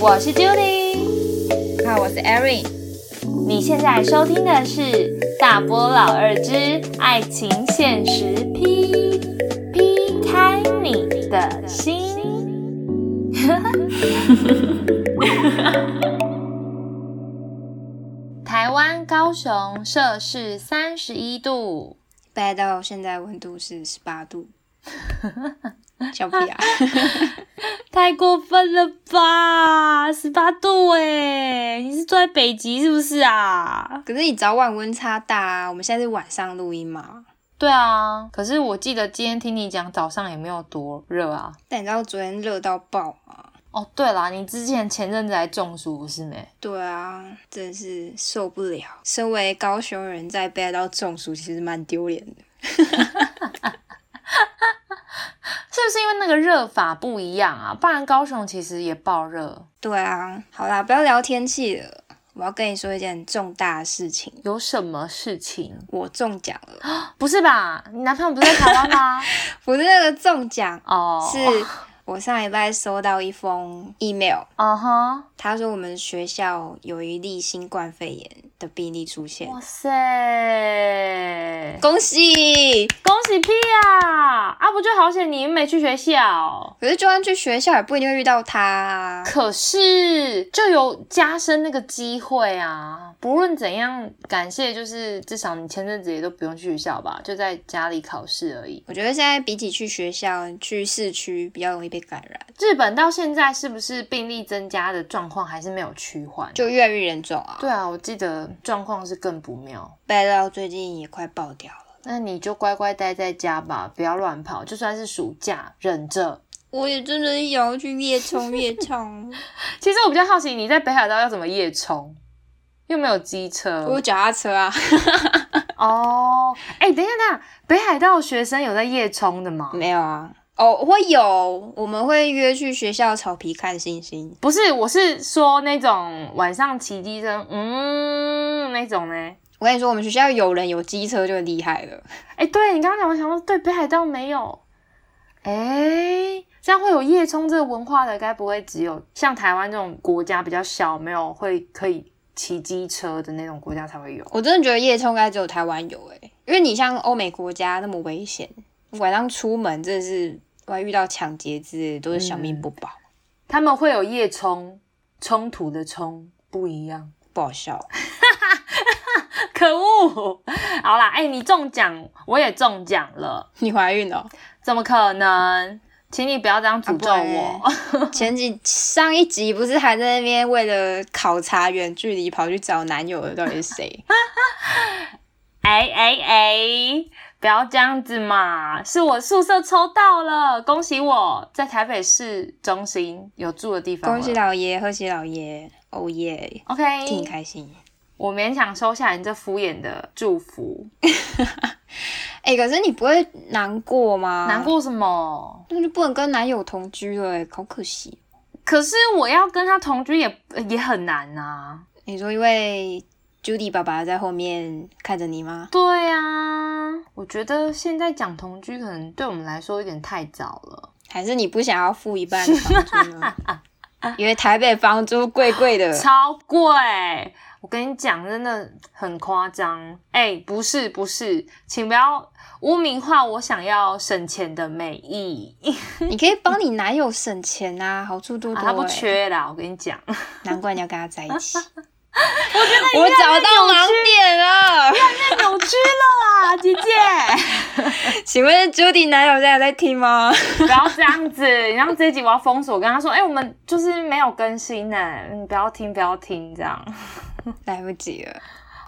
我是 Judy，好，我是 Erin。你现在收听的是《大波老二之爱情现实批劈开你的心》。台湾高雄摄氏三十一度，北到现在温度是十八度，小屁啊！太过分了吧！十八度哎，你是住在北极是不是啊？可是你早晚温差大啊！我们现在是晚上录音嘛？对啊，可是我记得今天听你讲早上也没有多热啊。但你知道昨天热到爆吗？哦，对啦，你之前前阵子还中暑不是没？对啊，真是受不了。身为高雄人，在北到中暑其实蛮丢脸的。是不是因为那个热法不一样啊？不然高雄其实也爆热。对啊，好啦，不要聊天气了。我要跟你说一件重大的事情。有什么事情？我中奖了。不是吧？你男朋友不在台湾吗？不是那个中奖哦，是。我上礼拜收到一封 email，啊哈，他说我们学校有一例新冠肺炎的病例出现。哇塞，恭喜恭喜屁啊！啊不就好险你没去学校，可是就算去学校也不一定会遇到他。可是就有加深那个机会啊！不论怎样，感谢就是至少你前阵子也都不用去学校吧，就在家里考试而已。我觉得现在比起去学校，去市区比较容易被。感染日本到现在是不是病例增加的状况还是没有趋缓？就越来越严重啊！对啊，我记得状况是更不妙，拜到最近也快爆掉了。那你就乖乖待在家吧，不要乱跑。就算是暑假，忍着。我也真的想要去夜冲夜冲。其实我比较好奇，你在北海道要怎么夜冲？又没有机车，我有脚踏车啊。哦，哎，等一下，等一下，北海道学生有在夜冲的吗？没有啊。哦，会有，我们会约去学校草皮看星星。不是，我是说那种晚上骑机车，嗯，那种呢。我跟你说，我们学校有人有机车就厉害了。哎，对你刚刚讲，我想说，对北海道没有。哎，这样会有夜冲这个文化的，该不会只有像台湾这种国家比较小，没有会可以骑机车的那种国家才会有？我真的觉得夜冲该只有台湾有，哎，因为你像欧美国家那么危险，晚上出门真的是。外遇到抢劫之类，都是小命不保。他们会有夜冲，冲突的冲不一样，不好笑。可恶！好啦，哎，你中奖，我也中奖了。你怀孕了？怎么可能？请你不要这样诅咒我。前几上一集不是还在那边为了考察远距离跑去找男友的，到底是谁？哎 哎哎！不要这样子嘛！是我宿舍抽到了，恭喜我在台北市中心有住的地方。恭喜老爷，贺喜老爷，哦耶！OK，替你开心。我勉强收下你这敷衍的祝福。哎，可是你不会难过吗？难过什么？那就不能跟男友同居了，哎，好可惜。可是我要跟他同居也也很难啊。你说因为？Judy 爸爸在后面看着你吗？对啊，我觉得现在讲同居可能对我们来说有点太早了。还是你不想要付一半的房租呢？因为台北房租贵贵的，超贵。我跟你讲，真的很夸张。哎，不是不是，请不要污名化我想要省钱的美意。你可以帮你男友省钱啊，好处多多。他不缺啦，我跟你讲。难怪你要跟他在一起。我觉得我找到盲点了，越来越扭曲了啦，姐姐。请问 Judy 男友现在在听吗？不要这样子，你让这一集我要封锁，跟他说，哎，我们就是没有更新呢，你不要听，不要听，这样来不及了。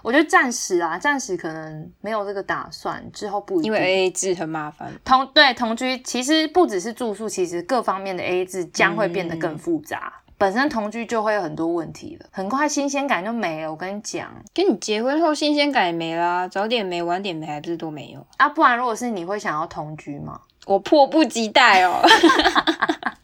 我觉得暂时啊，暂时可能没有这个打算，之后不因为 A A 制很麻烦。同对同居，其实不只是住宿，其实各方面的 A A 制将会变得更复杂。本身同居就会有很多问题了，很快新鲜感就没了。我跟你讲，跟你结婚后新鲜感也没啦，早点没晚点没，还不是都没有啊？不然如果是你会想要同居吗？我迫不及待哦！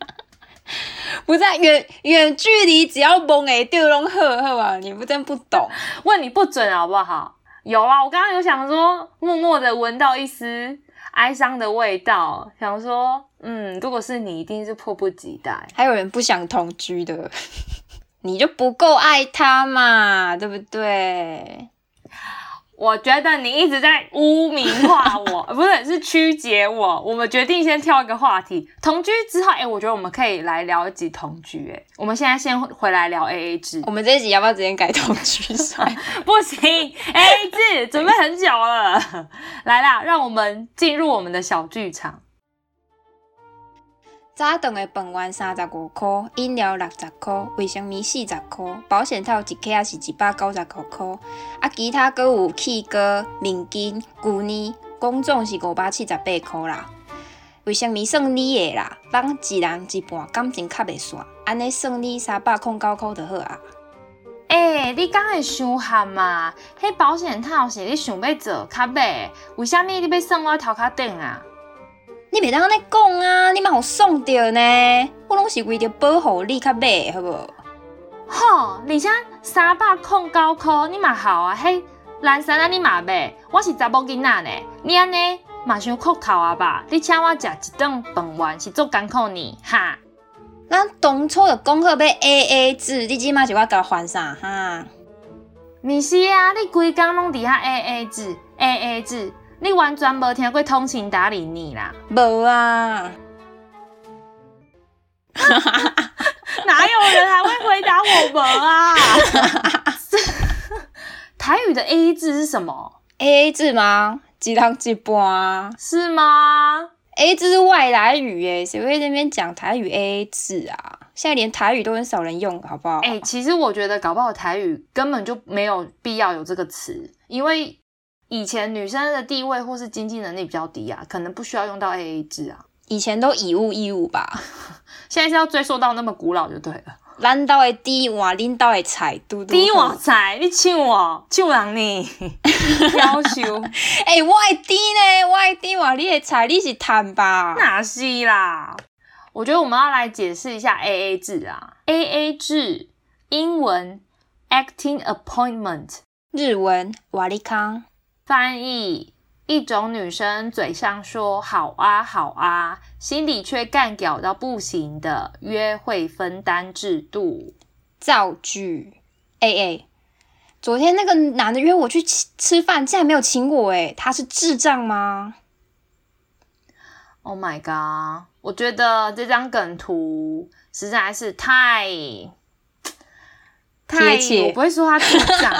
不在远远距离，只要蒙诶丢龙呵呵啊？你不真不懂，问你不准好不好？有啊，我刚刚有想说，默默的闻到一丝哀伤的味道，想说，嗯，如果是你，一定是迫不及待。还有人不想同居的，你就不够爱他嘛，对不对？我觉得你一直在污名化我，不是是曲解我。我们决定先跳一个话题，同居之后，哎，我觉得我们可以来聊一集同居。哎，我们现在先回来聊 A A 制。我们这一集要不要直接改同居算？不行，A A 制准备很久了。来啦，让我们进入我们的小剧场。早顿的饭圆三十五块，饮料六十块，卫生棉四十块，保险套一克也是一百九十九块，啊，其他阁有气膏、面巾、牛奶，公总是五百七十八块啦。卫生棉算你的啦，放一人一半，感情较袂散，安尼算你三百空九块就好啊。诶，你敢会伤含嘛？迄保险套是你想要做较买，为虾米你要算我头壳顶啊？你袂当安尼讲啊！你嘛互爽着呢，我拢是为着保护你较买，好无？好，而且三百空九箍，你嘛好啊！嘿，蓝衫啊，你嘛买？我是查某囡仔呢，你安尼嘛伤酷头啊吧？你请我食一顿饭圆是做艰苦呢，哈？咱当初就讲好要 A A 制，你即马就我甲还啥哈？毋是啊，你规工拢伫遐 A A 制，A A 制。你完全无听过通情达理你啦？无啊！哪有人还会回答我们啊？台语的 A A 制是什么？A A 制吗？一人一半是吗？A 制是外来语耶，谁会那边讲台语 A A 制啊？现在连台语都很少人用，好不好？哎，其实我觉得搞不好台语根本就没有必要有这个词，因为。以前女生的地位或是经济能力比较低啊，可能不需要用到 A A 制啊。以前都以物易物吧，现在是要追溯到那么古老就对了。咱兜的底碗，恁兜的菜，嘟嘟。底碗菜，你抢我，抢人呢？要求。哎，我的底呢？我的底碗，你的菜你是贪吧？哪是啦？我觉得我们要来解释一下 A A 制啊。A A 制，英文 Acting Appointment，日文瓦利康。翻译：一种女生嘴上说好啊好啊，心里却干屌到不行的约会分担制度。造句：A A，昨天那个男的约我去吃吃饭，竟然没有请我，诶他是智障吗？Oh my god！我觉得这张梗图实在是太贴切，我不会说他智障。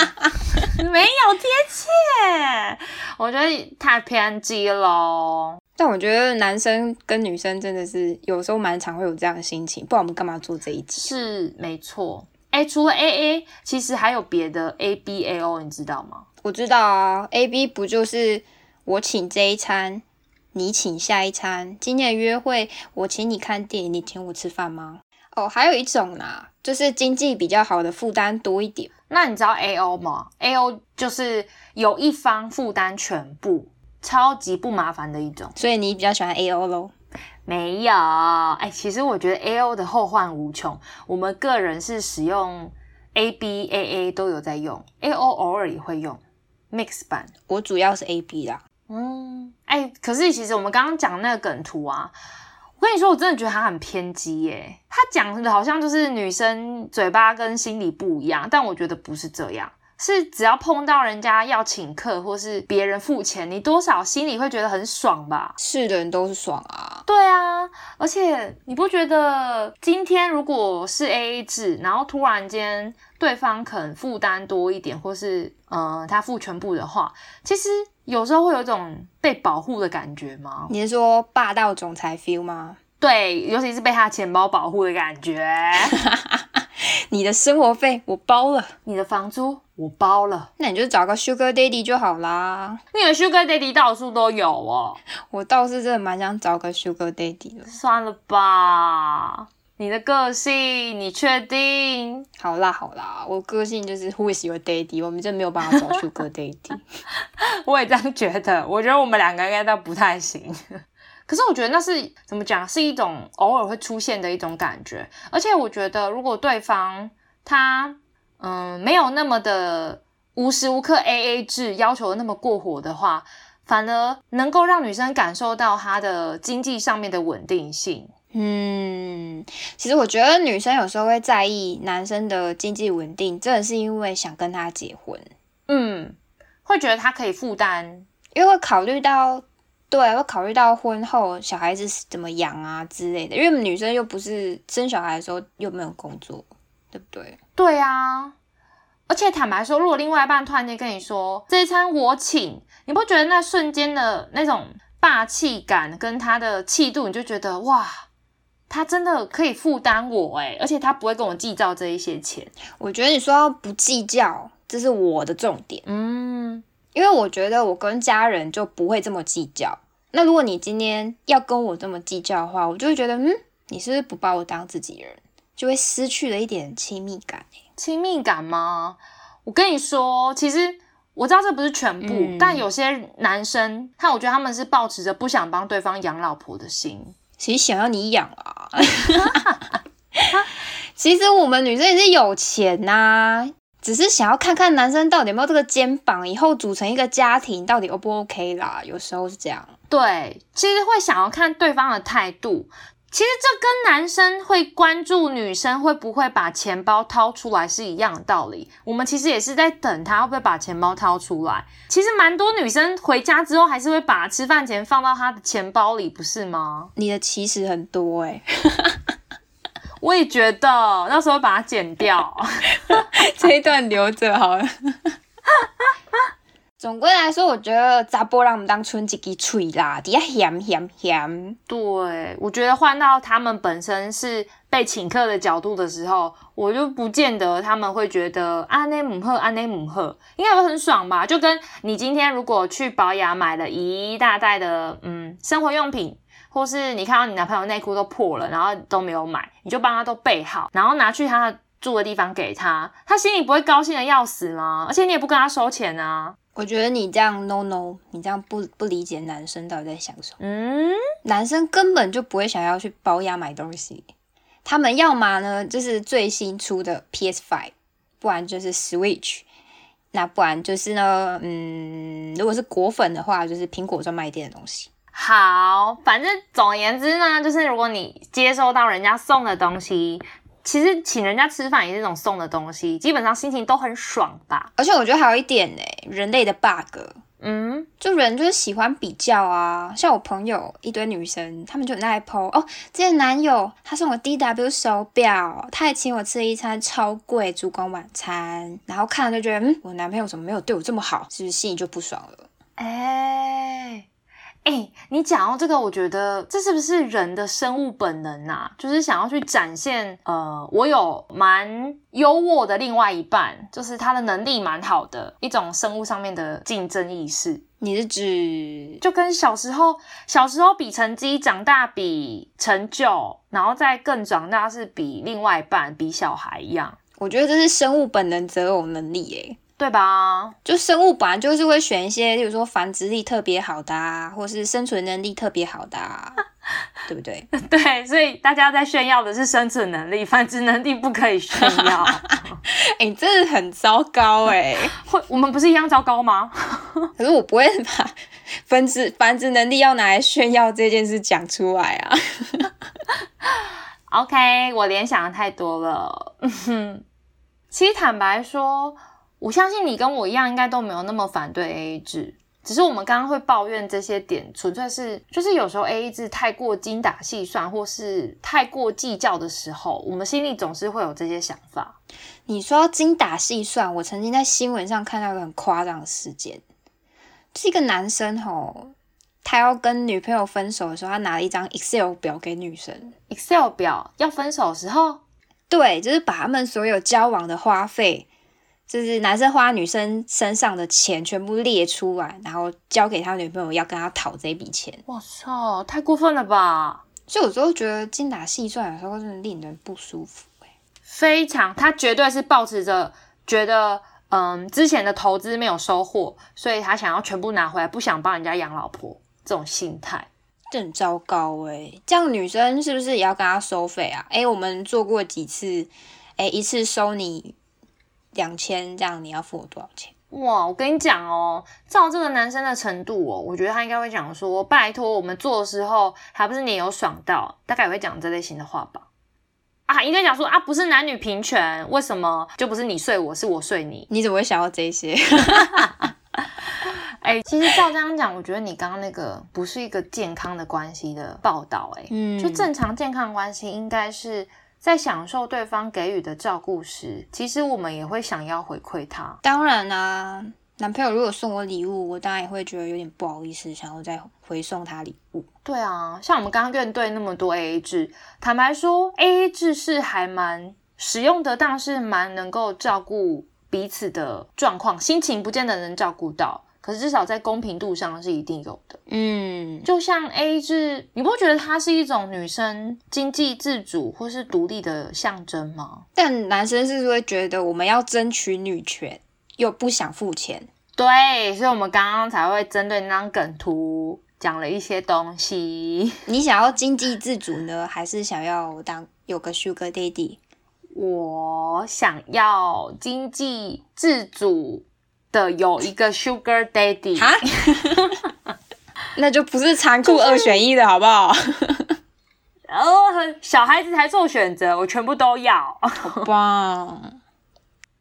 没有贴切，我觉得太偏激喽。但我觉得男生跟女生真的是有时候蛮常会有这样的心情，不然我们干嘛做这一集？是没错。哎，除了 A A，其实还有别的 A B A O，你知道吗？我知道啊，A B 不就是我请这一餐，你请下一餐？今天的约会，我请你看电影，你请我吃饭吗？哦，还有一种呢，就是经济比较好的负担多一点。那你知道 A O 吗？A O 就是有一方负担全部，超级不麻烦的一种。所以你比较喜欢 A O 咯？没有，哎，其实我觉得 A O 的后患无穷。我们个人是使用 A B A A 都有在用，A O 偶尔也会用 Mix 版。我主要是 A B 啦。嗯，哎，可是其实我们刚刚讲那个梗图啊。我跟你说，我真的觉得他很偏激耶。他讲的好像就是女生嘴巴跟心里不一样，但我觉得不是这样。是只要碰到人家要请客，或是别人付钱，你多少心里会觉得很爽吧？是的人都是爽啊。对啊，而且你不觉得今天如果是 A A 制，然后突然间对方肯负担多一点，或是呃他付全部的话，其实有时候会有一种被保护的感觉吗？你是说霸道总裁 feel 吗？对，尤其是被他钱包保护的感觉。你的生活费我包了，你的房租我包了，那你就找个 Sugar Daddy 就好啦。你的 Sugar Daddy 到处都有哦。我倒是真的蛮想找个 Sugar Daddy 的。算了吧，你的个性，你确定？好啦好啦，我个性就是 Who is your Daddy？我们真没有办法找 Sugar Daddy。我也这样觉得，我觉得我们两个应该都不太行。可是我觉得那是怎么讲，是一种偶尔会出现的一种感觉。而且我觉得，如果对方他嗯没有那么的无时无刻 A A 制要求的那么过火的话，反而能够让女生感受到他的经济上面的稳定性。嗯，其实我觉得女生有时候会在意男生的经济稳定，真的是因为想跟他结婚。嗯，会觉得他可以负担，因为会考虑到，对，会考虑到婚后小孩子怎么养啊之类的。因为女生又不是生小孩的时候又没有工作，对不对？对啊，而且坦白说，如果另外一半突然间跟你说这一餐我请，你不觉得那瞬间的那种霸气感跟他的气度，你就觉得哇，他真的可以负担我诶而且他不会跟我计较这一些钱。我觉得你说不计较。这是我的重点，嗯，因为我觉得我跟家人就不会这么计较。那如果你今天要跟我这么计较的话，我就会觉得，嗯，你是不是不把我当自己人，就会失去了一点亲密感？亲密感吗？我跟你说，其实我知道这不是全部，但有些男生，他我觉得他们是抱持着不想帮对方养老婆的心，谁想要你养啊。其实我们女生也是有钱呐。只是想要看看男生到底有没有这个肩膀，以后组成一个家庭到底 O 不 OK 啦？有时候是这样。对，其实会想要看对方的态度。其实这跟男生会关注女生会不会把钱包掏出来是一样的道理。我们其实也是在等他会不会把钱包掏出来。其实蛮多女生回家之后还是会把吃饭钱放到他的钱包里，不是吗？你的其实很多哎。我也觉得，到时候把它剪掉，这一段留着好了。总归来说，我觉得查波让我们当春一支嘴啦，底下咸咸咸。对，我觉得换到他们本身是被请客的角度的时候，我就不见得他们会觉得安内姆赫安内姆赫应该会很爽吧？就跟你今天如果去保雅买了一大袋的嗯生活用品。或是你看到你男朋友内裤都破了，然后都没有买，你就帮他都备好，然后拿去他住的地方给他，他心里不会高兴的要死吗？而且你也不跟他收钱啊。我觉得你这样 no no，你这样不不理解男生到底在想什么。嗯，男生根本就不会想要去保养买东西，他们要么呢就是最新出的 PS Five，不然就是 Switch，那不然就是呢，嗯，如果是果粉的话，就是苹果专卖店的东西。好，反正总而言之呢，就是如果你接收到人家送的东西，其实请人家吃饭也是一种送的东西，基本上心情都很爽吧。而且我觉得还有一点呢，人类的 bug，嗯，就人就是喜欢比较啊。像我朋友一堆女生，她们就很爱 po 哦，之前男友他送我 D W 手表，他还请我吃了一餐超贵烛光晚餐，然后看了就觉得，嗯，我男朋友怎么没有对我这么好，是不是心里就不爽了？哎。哎，你讲到这个，我觉得这是不是人的生物本能啊？就是想要去展现，呃，我有蛮优渥的另外一半，就是他的能力蛮好的一种生物上面的竞争意识。你是指就跟小时候小时候比成绩，长大比成就，然后再更长大是比另外一半比小孩一样？我觉得这是生物本能择偶能力，哎。对吧？就生物本来就是会选一些，例如说繁殖力特别好的啊，或是生存能力特别好的，啊，对不对？对，所以大家在炫耀的是生存能力，繁殖能力不可以炫耀。哎，这是很糟糕 哎！会，我们不是一样糟糕吗？可是我不会把繁殖繁殖能力要拿来炫耀这件事讲出来啊。OK，我联想的太多了。其实坦白说。我相信你跟我一样，应该都没有那么反对 A A 制，只是我们刚刚会抱怨这些点，纯粹是就是有时候 A A 制太过精打细算，或是太过计较的时候，我们心里总是会有这些想法。你说精打细算，我曾经在新闻上看到一个很夸张的事件，是一个男生吼，他要跟女朋友分手的时候，他拿了一张 Excel 表给女生，Excel 表要分手的时候，对，就是把他们所有交往的花费。就是男生花女生身上的钱全部列出来，然后交给他女朋友要跟他讨这笔钱。哇操，太过分了吧！所以有时候觉得精打细算有时候真的令人不舒服。非常，他绝对是保持着觉得，嗯，之前的投资没有收获，所以他想要全部拿回来，不想帮人家养老婆这种心态，这很糟糕哎。这样女生是不是也要跟他收费啊？哎，我们做过几次，哎，一次收你。两千这样，你要付我多少钱？哇，我跟你讲哦，照这个男生的程度哦，我觉得他应该会讲说，拜托我们做的时候还不是你有爽到，大概也会讲这类型的话吧。啊，应该讲说啊，不是男女平权，为什么就不是你睡我是我睡你？你怎么会想到这些？哎、其实照这样讲，我觉得你刚刚那个不是一个健康的关系的报道、哎，嗯就正常健康的关系应该是在享受对方给予的照顾时，其实我们也会想要回馈他。当然啦、男朋友如果送我礼物，我当然也会觉得有点不好意思，想要再回送他礼物。对啊，像我们刚刚面对那么多 AA 制，坦白说，AA 制是还蛮使用得当，是蛮能够照顾彼此的状况，心情不见得能照顾到，可是至少在公平度上是一定有的。嗯，就像 A 制，你不会觉得它是一种女生经济自主或是独立的象征吗？但男生是不是会觉得我们要争取女权，又不想付钱？对，所以我们刚刚才会针对那张梗图讲了一些东西。你想要经济自主呢，还是想要当有个 Sugar Daddy？我想要经济自主的有一个 Sugar Daddy，啊，那就不是残酷二选一的好不好？呃，小孩子才做选择，我全部都要。好棒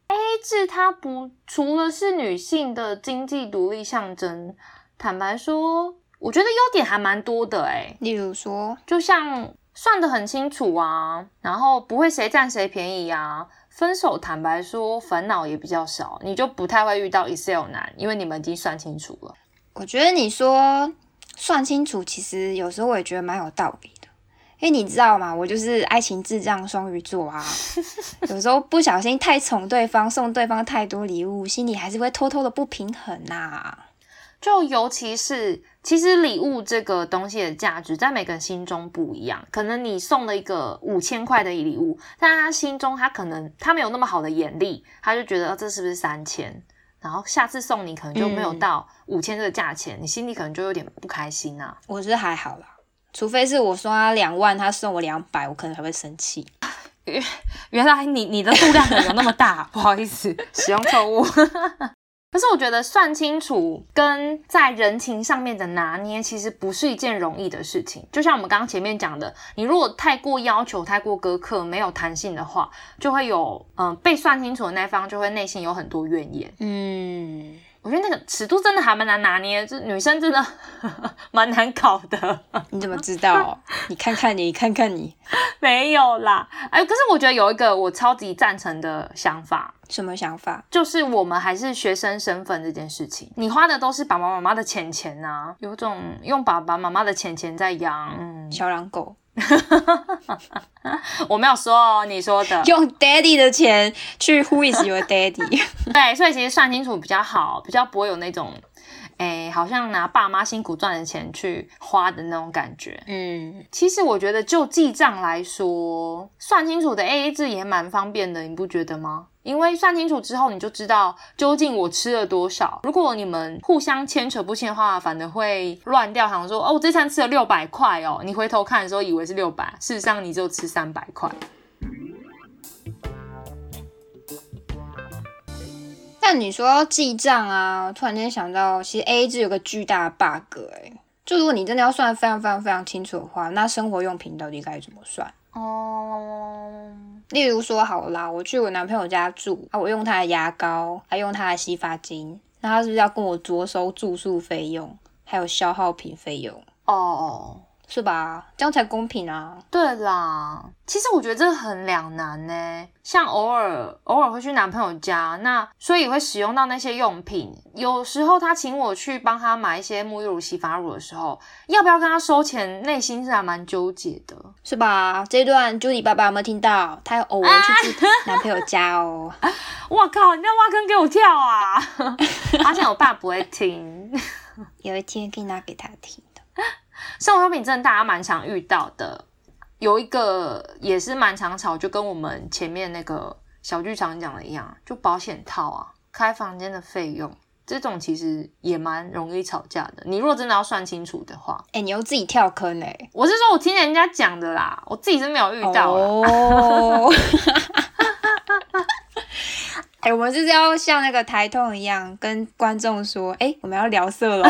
！A 制它不除了是女性的经济独立象征，坦白说，我觉得优点还蛮多的诶、例如说，就像算得很清楚啊，然后不会谁占谁便宜啊。分手坦白说烦恼也比较少，你就不太会遇到 Excel 男，因为你们已经算清楚了。我觉得你说算清楚，其实有时候我也觉得蛮有道理的。因为你知道吗？我就是爱情智障双鱼座啊，有时候不小心太宠对方，送对方太多礼物，心里还是会偷偷的不平衡呐、就尤其是，其实礼物这个东西的价值在每个人心中不一样。可能你送了一个五千块的礼物，但他心中他可能他没有那么好的眼力，他就觉得、呃这是不是三千？然后下次送你可能就没有嗯到五千这个价钱，你心里可能就有点不开心啊。我是还好啦，除非是我送他两万，他送我两百，我可能还会生气。原来你你的度量可能有那么大，不好意思，使用错误。可是我觉得算清楚跟在人情上面的拿捏，其实不是一件容易的事情。就像我们刚刚前面讲的，你如果太过要求、太过苛刻、没有弹性的话，就会有嗯、被算清楚的那方就会内心有很多怨言。嗯，我觉得那个尺度真的还蛮难拿捏，就女生真的蛮难搞的。你怎么知道？你看看你，看看你，没有啦，哎，可是我觉得有一个我超级赞成的想法，什么想法？就是我们还是学生身份这件事情，你花的都是爸爸妈妈的钱钱呐、有种用爸爸妈妈的钱钱在养。嗯，小狼狗 我没有说哦，你说的。用 daddy 的钱去 Who is your daddy？对，所以其实算清楚比较好，比较不会有那种，哎，好像拿爸妈辛苦赚的钱去花的那种感觉。嗯，其实我觉得就记账来说，算清楚的 AA 制也蛮方便的，你不觉得吗？因为算清楚之后，你就知道究竟我吃了多少。如果你们互相牵扯不清的话，反而会乱掉，好像说哦，我这餐吃了六百块哦，你回头看的时候以为是六百，事实上你就吃三百块。但你说要记账啊，突然间想到，其实 A 制有个巨大的 bug 哎、就如果你真的要算得非常非常非常清楚的话，那生活用品到底该怎么算？哦，例如说，好啦，我去我男朋友家住啊，我用他的牙膏，还用他的洗发精，那他是不是要跟我着收住宿费用，还有消耗品费用，哦，是吧？这样才公平啊！对啦，其实我觉得这个很两难呢。像偶尔偶尔会去男朋友家，那所以会使用到那些用品。有时候他请我去帮他买一些沐浴乳、洗发乳的时候，要不要跟他收钱，内心是还蛮纠结的。是吧？这一段 Judy 爸爸有没有听到？他有偶尔去住男朋友家哦。我靠，你在挖坑给我跳啊！发 现我爸不会听。有一天可以拿给他听的。生活用品真的大家蛮常遇到的，有一个也是蛮常吵，就跟我们前面那个小剧场讲的一样，就保险套啊，开房间的费用，这种其实也蛮容易吵架的。你如果真的要算清楚的话，哎、你又自己跳坑哎、我是说我听人家讲的啦，我自己是没有遇到。哎、我们就是要像那个台通一样，跟观众说，哎、我们要聊色喽。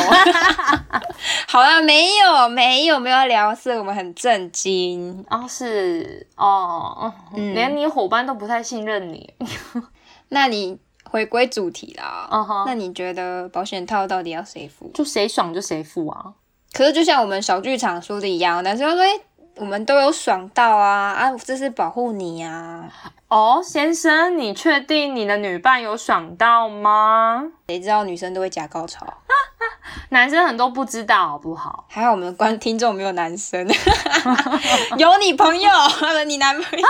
好了，没有，没有，没有要聊色，我们很震惊。哦，是哦，嗯连你伙伴都不太信任你。那你回归主题啦。嗯哼那你觉得保险套到底要谁付？就谁爽就谁付啊。可是就像我们小剧场说的一样，男生说，哎、我们都有爽到啊啊，这是保护你啊。哦，先生，你确定你的女伴有爽到吗？谁知道女生都会假高潮？男生很多不知道，好不好？还好我们的观听众没有男生，有你朋友，你男朋友。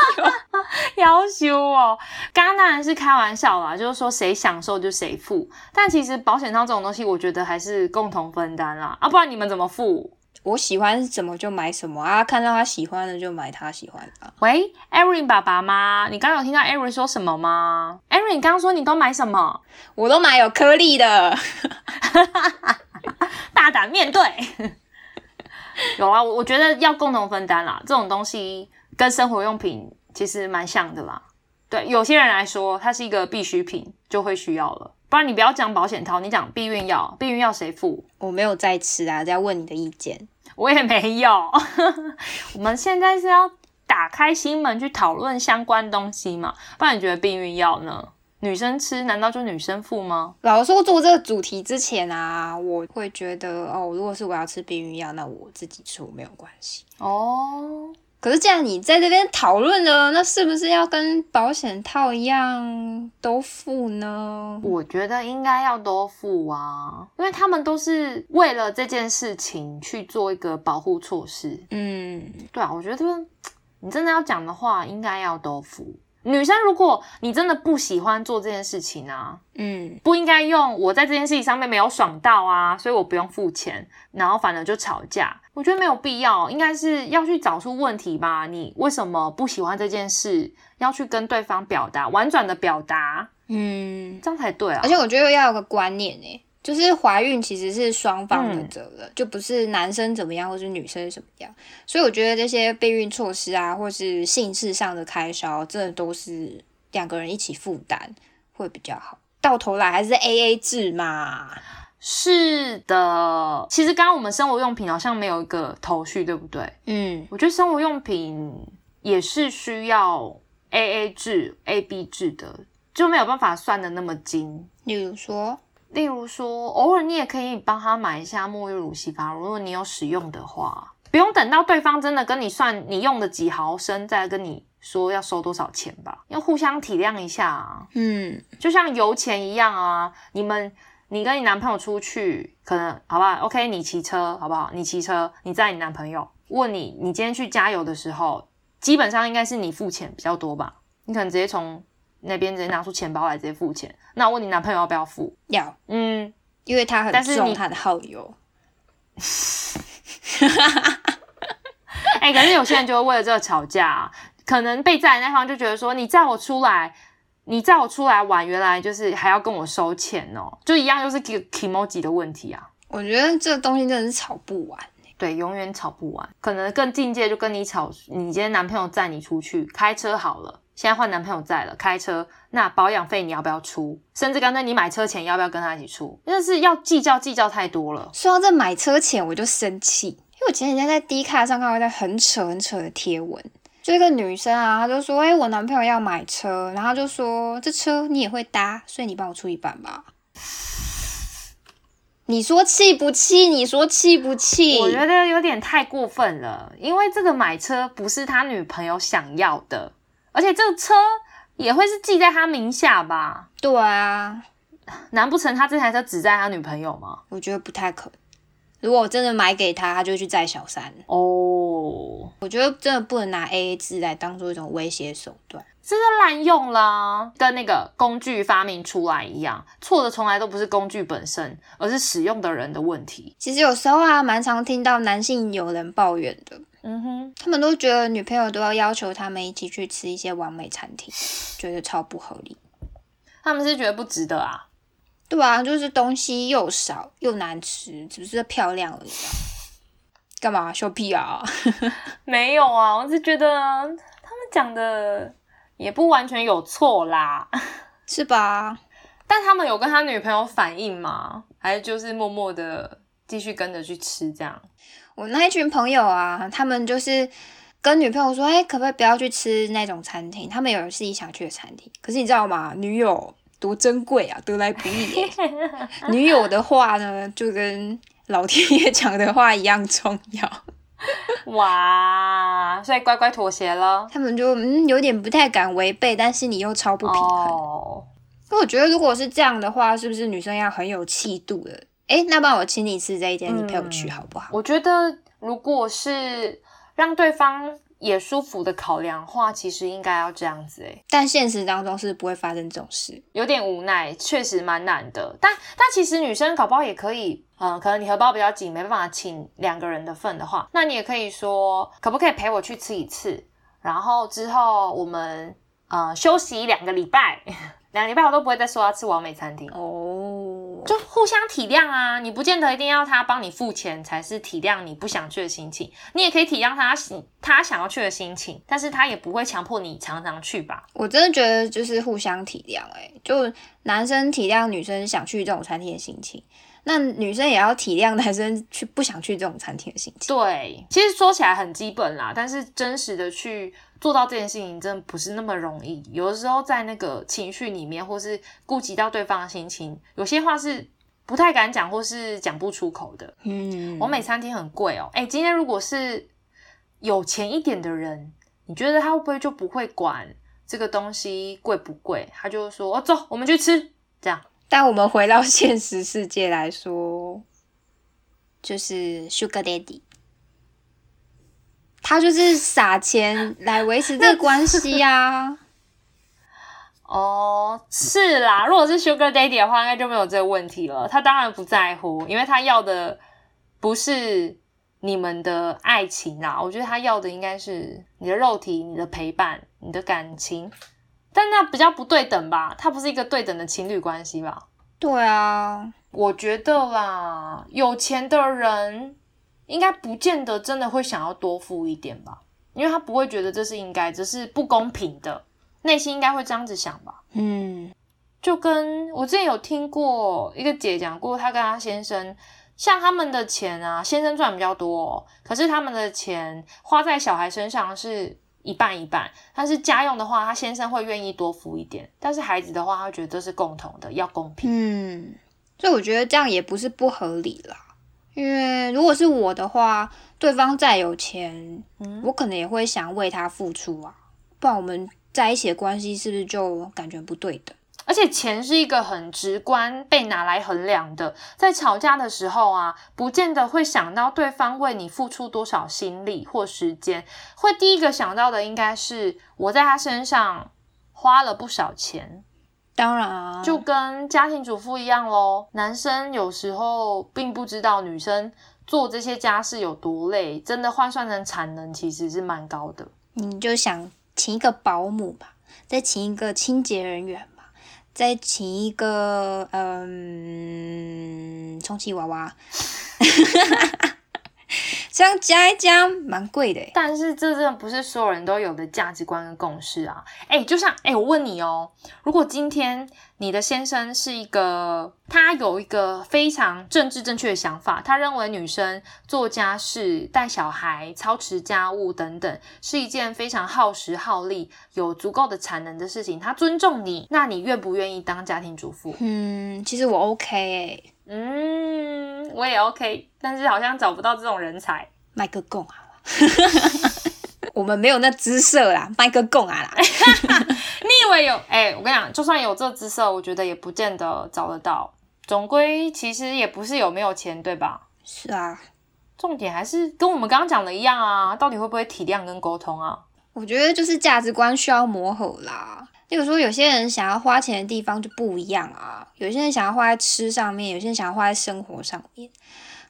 要求哦，刚刚当然是开玩笑啦，就是说谁享受就谁付。但其实保险套这种东西，我觉得还是共同分担啦，啊，不然你们怎么付？我喜欢什么就买什么啊，看到他喜欢的就买他喜欢的啊、喂，Erin 爸爸吗？你刚刚有听到 Erin 说什么吗？Erin，你刚刚说你都买什么？我都买有颗粒的。大胆面对。有啊，我我觉得要共同分担啦，这种东西跟生活用品其实蛮像的啦。对，有些人来说，它是一个必需品，就会需要了。不然你不要讲保险套，你讲避孕药，避孕药谁付？我没有在吃啊，在问你的意见。我也没有。我们现在是要打开心门去讨论相关东西嘛？不然你觉得避孕药呢？女生吃难道就女生付吗？老实说，做这个主题之前啊，我会觉得哦，如果是我要吃避孕药，那我自己出没有关系。哦，可是既然你在这边讨论了，那是不是要跟保险套一样都付呢？我觉得应该要都付啊，因为他们都是为了这件事情去做一个保护措施。嗯，对啊，我觉得你真的要讲的话，应该要都付。女生，如果你真的不喜欢做这件事情啊，嗯，不应该用我在这件事情上面没有爽到啊，所以我不用付钱，然后反而就吵架。我觉得没有必要，应该是要去找出问题吧。你为什么不喜欢这件事？要去跟对方表达，婉转的表达，嗯，这样才对啊。而且我觉得要有个观念诶，就是怀孕其实是双方的责任，就不是男生怎么样或是女生怎么样。所以我觉得这些备孕措施啊，或是性事上的开销，真的都是两个人一起负担会比较好。到头来还是 A A 制嘛。是的，其实刚刚我们生活用品好像没有一个头绪，对不对？嗯，我觉得生活用品也是需要 A A 制、A B 制的，就没有办法算的那么精。例如说，例如说，偶尔你也可以帮他买一下沐浴乳、洗发乳，如果你有使用的话，不用等到对方真的跟你算你用的几毫升，再跟你说要收多少钱吧，要互相体谅一下啊。嗯就像油钱一样啊，你们你跟你男朋友出去，可能好不好？OK，你骑车好不好？你骑车，你载你男朋友，问你，你今天去加油的时候，基本上应该是你付钱比较多吧？你可能直接从那边直接拿出钱包来直接付钱。那我问你男朋友要不要付？要，嗯，因为他很但是你重他的好友。哎、可是有些人就会为了这个吵架、啊，可能被载的那方就觉得说，你载我出来，你载我出来玩，原来就是还要跟我收钱哦，就一样就是 k emoji 的问题啊。我觉得这个东西真的是吵不完。对，永远吵不完。可能更境界就跟你吵，你今天男朋友载你出去开车好了，现在换男朋友在了开车，那保养费你要不要出？甚至干脆你买车钱要不要跟他一起出？真的是要计较计较太多了。说到这买车前，我就生气，因为我前几天在 D 卡上看到一个很扯很扯的贴文，就一个女生啊，她就说：“哎、我男朋友要买车，然后就说这车你也会搭，所以你帮我出一半吧。”你说气不气？你说气不气？我觉得有点太过分了，因为这个买车不是他女朋友想要的，而且这个车也会是记在他名下吧？对啊，难不成他这台车只载他女朋友吗？我觉得不太可能。如果我真的买给他，他就去载小三。哦，我觉得真的不能拿 A A 制来当做一种威胁手段。这是滥用啦，跟那个工具发明出来一样，错的从来都不是工具本身，而是使用的人的问题。其实有时候啊，蛮常听到男性友人抱怨的，嗯哼，他们都觉得女朋友都要要求他们一起去吃一些完美餐厅，觉得超不合理。他们是觉得不值得啊。对啊，就是东西又少又难吃，只是漂亮而已啊。干嘛秀屁啊？没有啊，我是觉得他们讲的也不完全有错啦。是吧？但他们有跟他女朋友反映吗？还是就是默默的继续跟着去吃这样？我那一群朋友啊，他们就是跟女朋友说，哎、可不可以不要去吃那种餐厅？他们有自己想去的餐厅，可是你知道吗？女友多珍贵啊，得来不易耶。女友的话呢，就跟老天爷讲的话一样重要。哇，所以乖乖妥协了。他们就嗯有点不太敢违背，但心里又超不平衡。哦，可我觉得如果是这样的话，是不是女生要很有气度的？哎，那帮我请你吃这一间，你陪我去好不好？我觉得如果是让对方也舒服的考量的话，其实应该要这样子诶，但现实当中是不会发生这种事。有点无奈，确实蛮难的。但但其实女生搞不好也可以，嗯，可能你荷包比较紧，没办法请两个人的份的话，那你也可以说，可不可以陪我去吃一次？然后之后我们呃休息两个礼拜，两个礼拜我都不会再说要吃完美餐厅。哦，就互相体谅啊，你不见得一定要他帮你付钱才是体谅你不想去的心情，你也可以体谅他他想要去的心情，但是他也不会强迫你常常去吧。我真的觉得就是互相体谅，哎，就男生体谅女生想去这种餐厅的心情，那女生也要体谅男生去不想去这种餐厅的心情。对，其实说起来很基本啦，但是真实的去做到这件事情，真的不是那么容易。有的时候在那个情绪里面，或是顾及到对方的心情，有些话是不太敢讲，或是讲不出口的。嗯，我美餐厅很贵哦，哎，今天如果是有钱一点的人，你觉得他会不会就不会管这个东西贵不贵？他就说：“哦，走，我们去吃。”这样。但我们回到现实世界来说，就是 Sugar Daddy，他就是撒钱来维持这个关系啊。哦，是啦，如果是 Sugar Daddy 的话，应该就没有这个问题了。他当然不在乎，因为他要的不是你们的爱情啦。我觉得他要的应该是你的肉体、你的陪伴、你的感情。但那比较不对等吧？它不是一个对等的情侣关系吧？对啊，我觉得啦，有钱的人应该不见得真的会想要多付一点吧，因为他不会觉得这是应该，这是不公平的，内心应该会这样子想吧。嗯，就跟我之前有听过一个姐讲过，她跟她先生，像他们的钱啊，先生赚比较多、哦，可是他们的钱花在小孩身上是一半一半，但是家用的话，他先生会愿意多付一点，但是孩子的话，他觉得这是共同的，要公平。嗯，所以我觉得这样也不是不合理啦。因为如果是我的话，对方再有钱，嗯我可能也会想为他付出啊，不然我们在一起的关系是不是就感觉不对等？而且钱是一个很直观被拿来衡量的，在吵架的时候啊，不见得会想到对方为你付出多少心力或时间，会第一个想到的应该是我在他身上花了不少钱，当然啊，就跟家庭主妇一样咯。男生有时候并不知道女生做这些家事有多累，真的换算成产能其实是蛮高的。你就想请一个保姆吧，再请一个清洁人员吧，再请一个嗯充气娃娃，这样加一加蛮贵的欸。但是这真的不是所有人都有的价值观跟共识啊！哎，就像哎，我问你哦，如果今天你的先生是一个，他有一个非常政治正确的想法，他认为女生做家事、带小孩、操持家务等等是一件非常耗时耗力、有足够的产能的事情，他尊重你，那你愿不愿意当家庭主妇？嗯，其实我 OK 诶、嗯，我也 OK，但是好像找不到这种人才。卖个供好了。我们没有那姿色啦，卖个供啊啦。你以为有？哎、我跟你讲，就算有这姿色，我觉得也不见得找得到。总归其实也不是有没有钱，对吧？是啊，重点还是跟我们刚刚讲的一样啊，到底会不会体谅跟沟通啊？我觉得就是价值观需要磨合啦。例如说，有些人想要花钱的地方就不一样啊，有些人想要花在吃上面，有些人想要花在生活上面。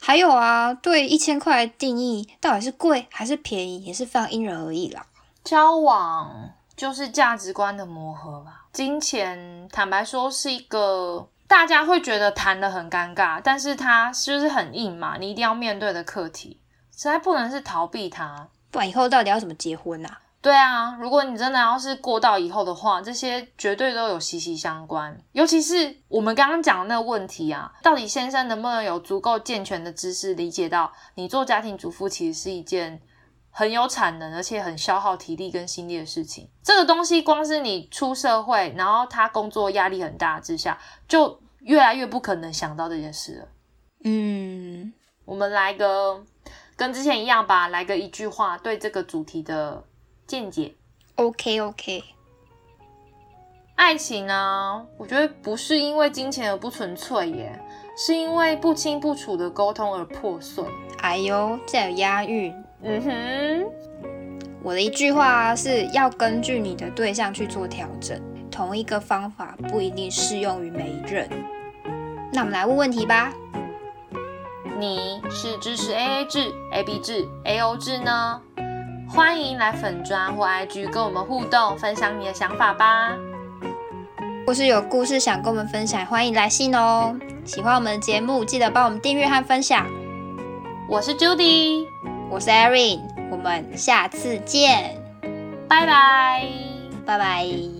还有啊，对一千块的定义到底是贵还是便宜，也是非常因人而异啦。交往就是价值观的磨合吧。金钱，坦白说是一个大家会觉得谈的很尴尬，但是它就是很硬嘛，你一定要面对的课题，实在不能是逃避它。不然以后到底要怎么结婚啊？对啊，如果你真的要是过到以后的话，这些绝对都有息息相关。尤其是我们刚刚讲的那个问题啊，到底先生能不能有足够健全的知识，理解到你做家庭主妇其实是一件很有产能，而且很消耗体力跟心力的事情。这个东西光是你出社会，然后他工作压力很大之下，就越来越不可能想到这件事了。嗯，我们来个跟之前一样吧，来个一句话对这个主题的见解。OK OK，爱情呢，我觉得不是因为金钱而不纯粹耶，是因为不清不楚的沟通而破碎。哎呦，这有押韵。嗯哼，我的一句话是要根据你的对象去做调整，同一个方法不一定适用于每一任。那我们来问问题吧。你是支持 A A 制、A B 制、A O 制呢？欢迎来粉砖或 IG 跟我们互动，分享你的想法吧。或是有故事想跟我们分享，欢迎来信哦。喜欢我们的节目，记得帮我们订阅和分享。我是 Judy，我是 Erin，我们下次见，拜拜。拜拜。